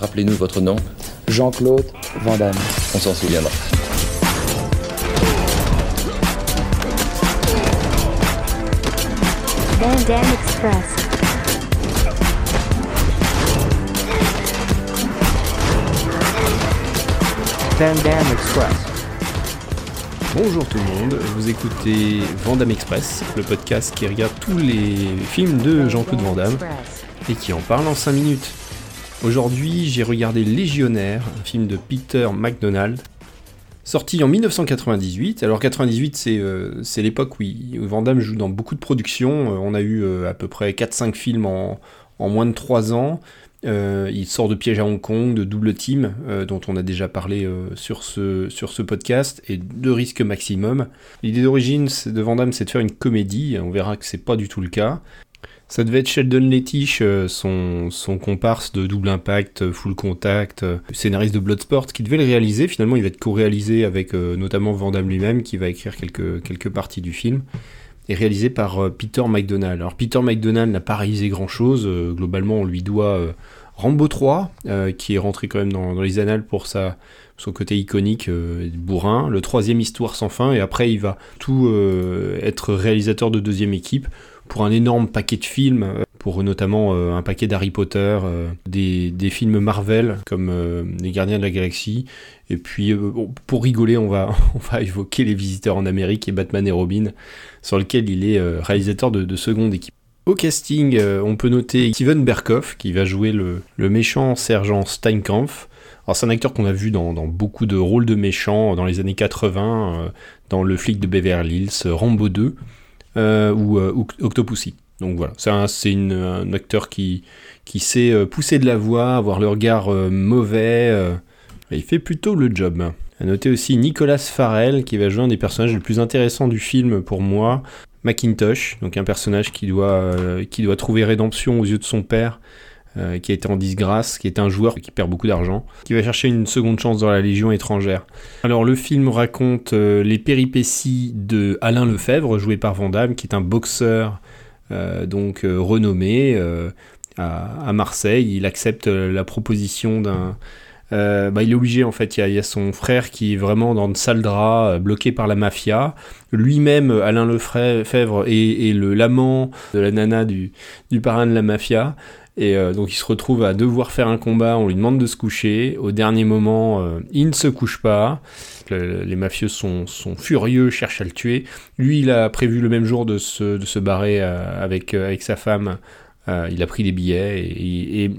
Rappelez-nous votre nom. Jean-Claude Van Damme. On s'en souviendra. Van Damme Express. Van Damme Express. Bonjour tout le monde, vous écoutez Vandame Express, le podcast qui regarde tous les films de Jean-Claude Van Damme et qui en parle en 5 minutes. Aujourd'hui, j'ai regardé Légionnaire, un film de Peter MacDonald, sorti en 1998. Alors 98, c'est euh, l'époque où, il- où Van Damme joue dans beaucoup de productions. Euh, on a eu euh, à peu près 4-5 films en, en moins de 3 ans. Euh, il sort de Piège à Hong Kong, de Double Team, euh, dont on a déjà parlé sur, ce, sur ce podcast, et de Risque Maximum. L'idée d'origine de Van Damme, c'est de faire une comédie. On verra que c'est pas du tout le cas. Ça devait être Sheldon Lettich, euh, son, comparse de Double Impact, euh, Full Contact, euh, scénariste de Bloodsport, qui devait le réaliser. Finalement, il va être co-réalisé avec notamment Van Damme lui-même, qui va écrire quelques, parties du film, et réalisé par Peter McDonald. Alors, Peter McDonald n'a pas réalisé grand-chose. globalement, on lui doit Rambo 3, euh, qui est rentré quand même dans, les annales pour son côté iconique euh, bourrin. Le troisième, Histoire sans fin, et après, il va tout être réalisateur de deuxième équipe pour un énorme paquet de films, euh, pour notamment euh, un paquet d'Harry Potter, euh, des, films Marvel comme Les Gardiens de la Galaxie, et puis pour rigoler, on va, évoquer Les Visiteurs en Amérique et Batman et Robin, sur lequel il est réalisateur de, de seconde équipe. Au casting, on peut noter Steven Berkoff, qui va jouer le, méchant sergent Steinkampf. Alors c'est un acteur qu'on a vu dans, dans beaucoup de rôles de méchants dans les années 80, euh, dans Le flic de Beverly Hills, Rambo 2, euh, ou euh, Oct- Octopussy. Donc voilà, c'est un, une- un acteur qui, qui sait euh, pousser de la voix, avoir le regard euh, mauvais, euh, il fait plutôt le job. À noter aussi Nicolas Farrell, qui va jouer un des personnages les plus intéressants du film pour moi, Macintosh, donc un personnage qui doit, euh, qui doit trouver rédemption aux yeux de son père, euh, qui été en disgrâce, qui est un joueur qui perd beaucoup d'argent, qui va chercher une seconde chance dans la Légion étrangère. Alors le film raconte euh, les péripéties de Alain Lefebvre, joué par Van Damme, qui est un boxeur euh, donc euh, renommé à, Marseille. Il accepte la proposition d'un bah, il est obligé en fait, il y, a, son frère qui est vraiment dans de sales draps, euh, bloqué par la mafia. Lui-même, Alain Lefebvre, est, est le l'amant de la nana du parrain de la mafia. Et euh, donc il se retrouve à devoir faire un combat, on lui demande de se coucher. Au dernier moment, euh, il ne se couche pas. Le- les mafieux sont, furieux, cherchent à le tuer. Lui, il a prévu le même jour de se, de se barrer euh, avec, sa femme. Il a pris des billets, et, et-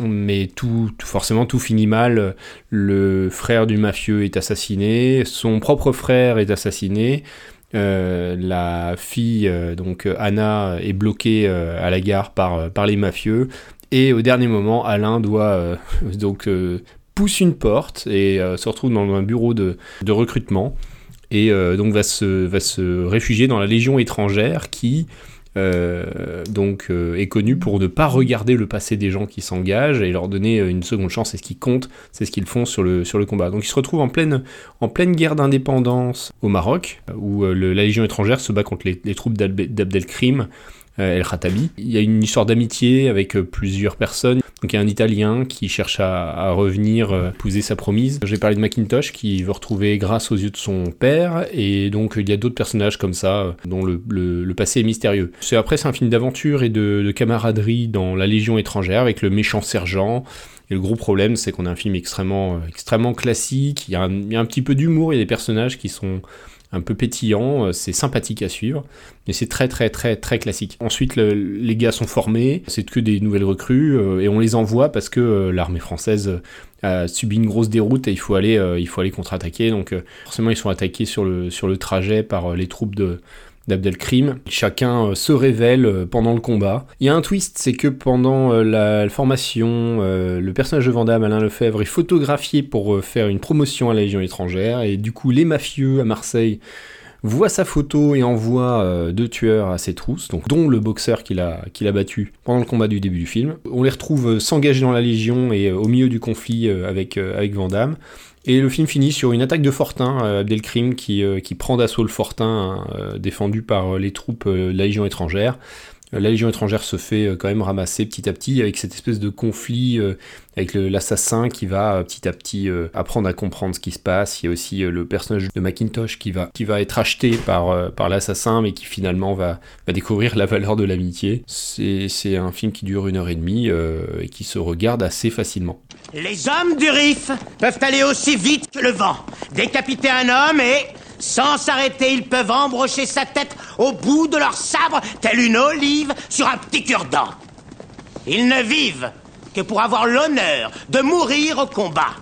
mais tout- forcément tout finit mal. Le frère du mafieux est assassiné, son propre frère est assassiné. Euh, la fille, euh, donc euh, Anna, est bloquée à la gare par, par les mafieux. Et au dernier moment, Alain doit donc pousse une porte et se retrouve dans un bureau de, de recrutement. Et donc va se, va se réfugier dans la Légion étrangère qui euh, donc euh, est connue pour ne pas regarder le passé des gens qui s'engagent et leur donner euh, une seconde chance. C'est ce qui compte, c'est ce qu'ils font sur le, sur le combat. Donc ils se retrouvent en pleine, en pleine guerre d'indépendance au Maroc, où la Légion étrangère se bat contre les, les troupes d'Abdelkrim, El Khattabi. Il y a une histoire d'amitié avec plusieurs personnes. Donc il y a un Italien qui cherche à, à revenir euh, épouser sa promise. J'ai parlé de Macintosh qui veut retrouver grâce aux yeux de son père. Et donc il y a d'autres personnages comme ça euh, dont le, passé est mystérieux. C'est après c'est un film d'aventure et de camaraderie dans la Légion étrangère avec le méchant sergent. Et le gros problème, c'est qu'on a un film extrêmement, euh, extrêmement classique. Il y, a un, petit peu d'humour, il y a des personnages qui sont un peu pétillants, euh, c'est sympathique à suivre, mais c'est très très très très classique. Ensuite, le- les gars sont formés, c'est que des nouvelles recrues, euh, et on les envoie parce que l'armée française a subi une grosse déroute et il faut aller, contre-attaquer. Donc forcément, ils sont attaqués sur le, trajet par les troupes de d'Abdelkrim. Chacun euh, se révèle euh, pendant le combat. Il y a un twist, c'est que pendant euh, la formation, le personnage de Vandame, Alain Lefebvre, est photographié pour faire une promotion à la Légion étrangère, et du coup les mafieux à Marseille voient sa photo et envoient euh, deux tueurs à ses trousses, donc dont le boxeur qu'il a, battu pendant le combat du début du film. On les retrouve euh, s'engager dans la Légion et euh, au milieu du conflit avec, avec. Et le film finit sur une attaque de Fortin, Abdelkrim, qui, qui prend d'assaut le Fortin, hein, défendu par les troupes de la Légion étrangère. La Légion étrangère se fait quand même ramasser petit à petit avec cette espèce de conflit avec l'assassin qui va petit à petit apprendre à comprendre ce qui se passe. Il y a aussi le personnage de Macintosh qui va, qui va être acheté par, par l'assassin mais qui finalement va, va découvrir la valeur de l'amitié. C'est un film qui dure une heure et demie et qui se regarde assez facilement. Les hommes du Rif peuvent aller aussi vite que le vent, décapiter un homme et, sans s'arrêter, ils peuvent embrocher sa tête au bout de leur sabre, telle une olive sur un petit cure-dent. Ils ne vivent que pour avoir l'honneur de mourir au combat.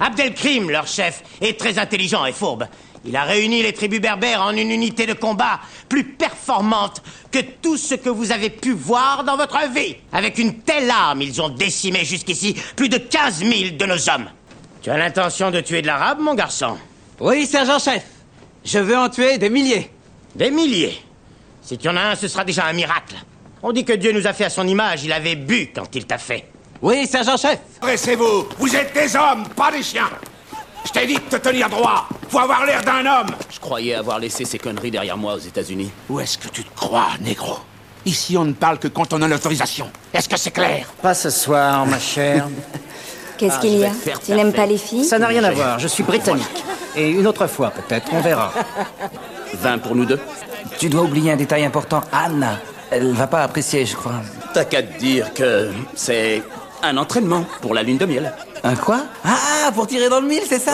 Abdelkrim, leur chef, est très intelligent et fourbe. Il a réuni les tribus berbères en une unité de combat plus performante que tout ce que vous avez pu voir dans votre vie. Avec une telle arme, ils ont décimé jusqu'ici plus de 15 000 de nos hommes. Tu as l'intention de tuer de l'arabe, mon garçon? Oui, sergent-chef. Je veux en tuer des milliers. Des milliers Si tu en as un, ce sera déjà un miracle. On dit que Dieu nous a fait à son image, il avait bu quand il t'a fait. Oui, sergent-chef. Dressez-vous, vous êtes des hommes, pas des chiens. Je t'ai dit de te tenir droit. Faut avoir l'air d'un homme. Je croyais avoir laissé ces conneries derrière moi aux États-Unis. Où est-ce que tu te crois, négro? Ici, on ne parle que quand on a l'autorisation. Est-ce que c'est clair? Pas ce soir, ma chère. Qu'est-ce Ah, qu'il y a Tu n'aimes pas les filles? Ça n'a rien à voir, je suis britannique. Et une autre fois, peut-être, on verra. 20 pour nous deux Tu dois oublier un détail important. Anna, elle va pas apprécier, je crois. T'as qu'à te dire que c'est un entraînement pour la lune de miel. Un quoi? Ah, pour tirer dans le mille, c'est ça?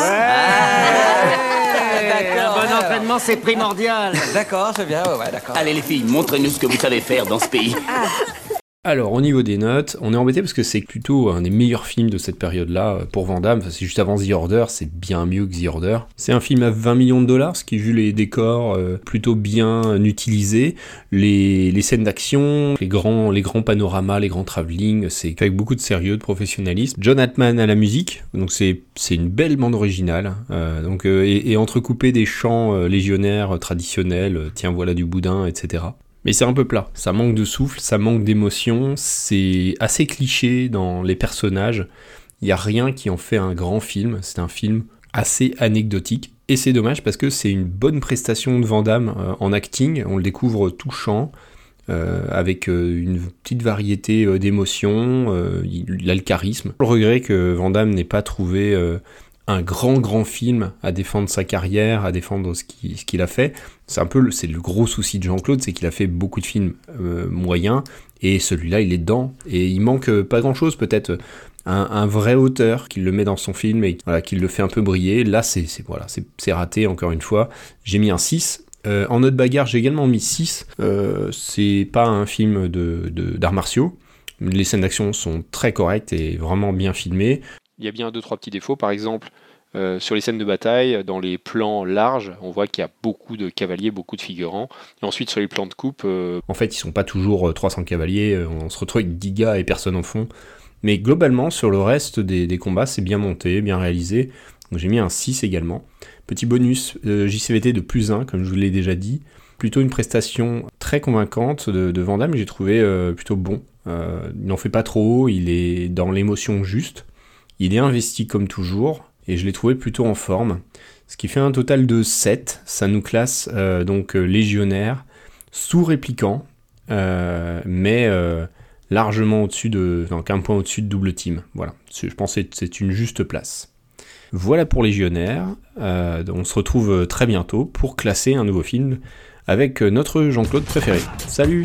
Un bon entraînement, c'est primordial. D'accord, je viens, ouais, ouais, d'accord. Allez les filles, montrez-nous ce que vous savez faire dans ce pays. Alors, au niveau des notes, on est embêté parce que c'est plutôt un des meilleurs films de cette période-là euh, pour Van Damme. Enfin, c'est juste avant The Order, c'est bien mieux que The Order. C'est un film à 20 millions de dollars, ce qui, vu les décors, euh, plutôt bien utilisés. Les, les scènes d'action, les grands, les grands panoramas, les grands travelling, c'est avec beaucoup de sérieux, de professionnalisme. John Atman à la musique, donc c'est une belle bande originale. euh, donc, et, entrecoupé des chants légionnaires traditionnels, tiens voilà du boudin, etc. Mais c'est un peu plat, ça manque de souffle, ça manque d'émotion, c'est assez cliché dans les personnages. Il n'y a rien qui en fait un grand film, c'est un film assez anecdotique. Et c'est dommage parce que c'est une bonne prestation de Van Damme euh, en acting, on le découvre touchant, euh, avec euh, une petite variété d'émotions, il a le charisme. Le regret que Van Damme n'ait pas trouvé un grand grand film à défendre sa carrière, à défendre ce qu'il a fait. C'est un peu le, c'est le gros souci de Jean-Claude, c'est qu'il a fait beaucoup de films euh, moyens et celui-là il est dedans et il manque euh, pas grand-chose peut-être un, vrai auteur qui le met dans son film et voilà, qui le fait un peu briller. Là c'est voilà, c'est raté encore une fois. J'ai mis un 6. Euh, en note bagarre, j'ai également mis 6. Euh, c'est pas un film de- d'arts martiaux. Les scènes d'action sont très correctes et vraiment bien filmées. Il y a bien deux trois petits défauts. Par exemple, euh, sur les scènes de bataille, dans les plans larges, on voit qu'il y a beaucoup de cavaliers, beaucoup de figurants. Et ensuite, sur les plans de coupe, euh, en fait, ils sont pas toujours euh, 300 cavaliers. euh, On se retrouve avec 10 gars et personne en fond. Mais globalement, sur le reste des, combats, c'est bien monté, bien réalisé. J'ai mis un 6 également. Petit bonus JCVT de plus 1, comme je vous l'ai déjà dit. Plutôt une prestation très convaincante de, de j'ai trouvé plutôt bon. Il n'en fait pas trop, il est dans l'émotion juste. Il est investi comme toujours, et je l'ai trouvé plutôt en forme. Ce qui fait un total de 7. Ça nous classe euh, donc euh, légionnaire, sous-répliquant, euh, mais largement au-dessus de. Donc un point au-dessus de double team. Voilà. Je pense que c'est- une juste place. Voilà pour Légionnaire. On se retrouve très bientôt pour classer un nouveau film avec notre Jean-Claude préféré. Salut.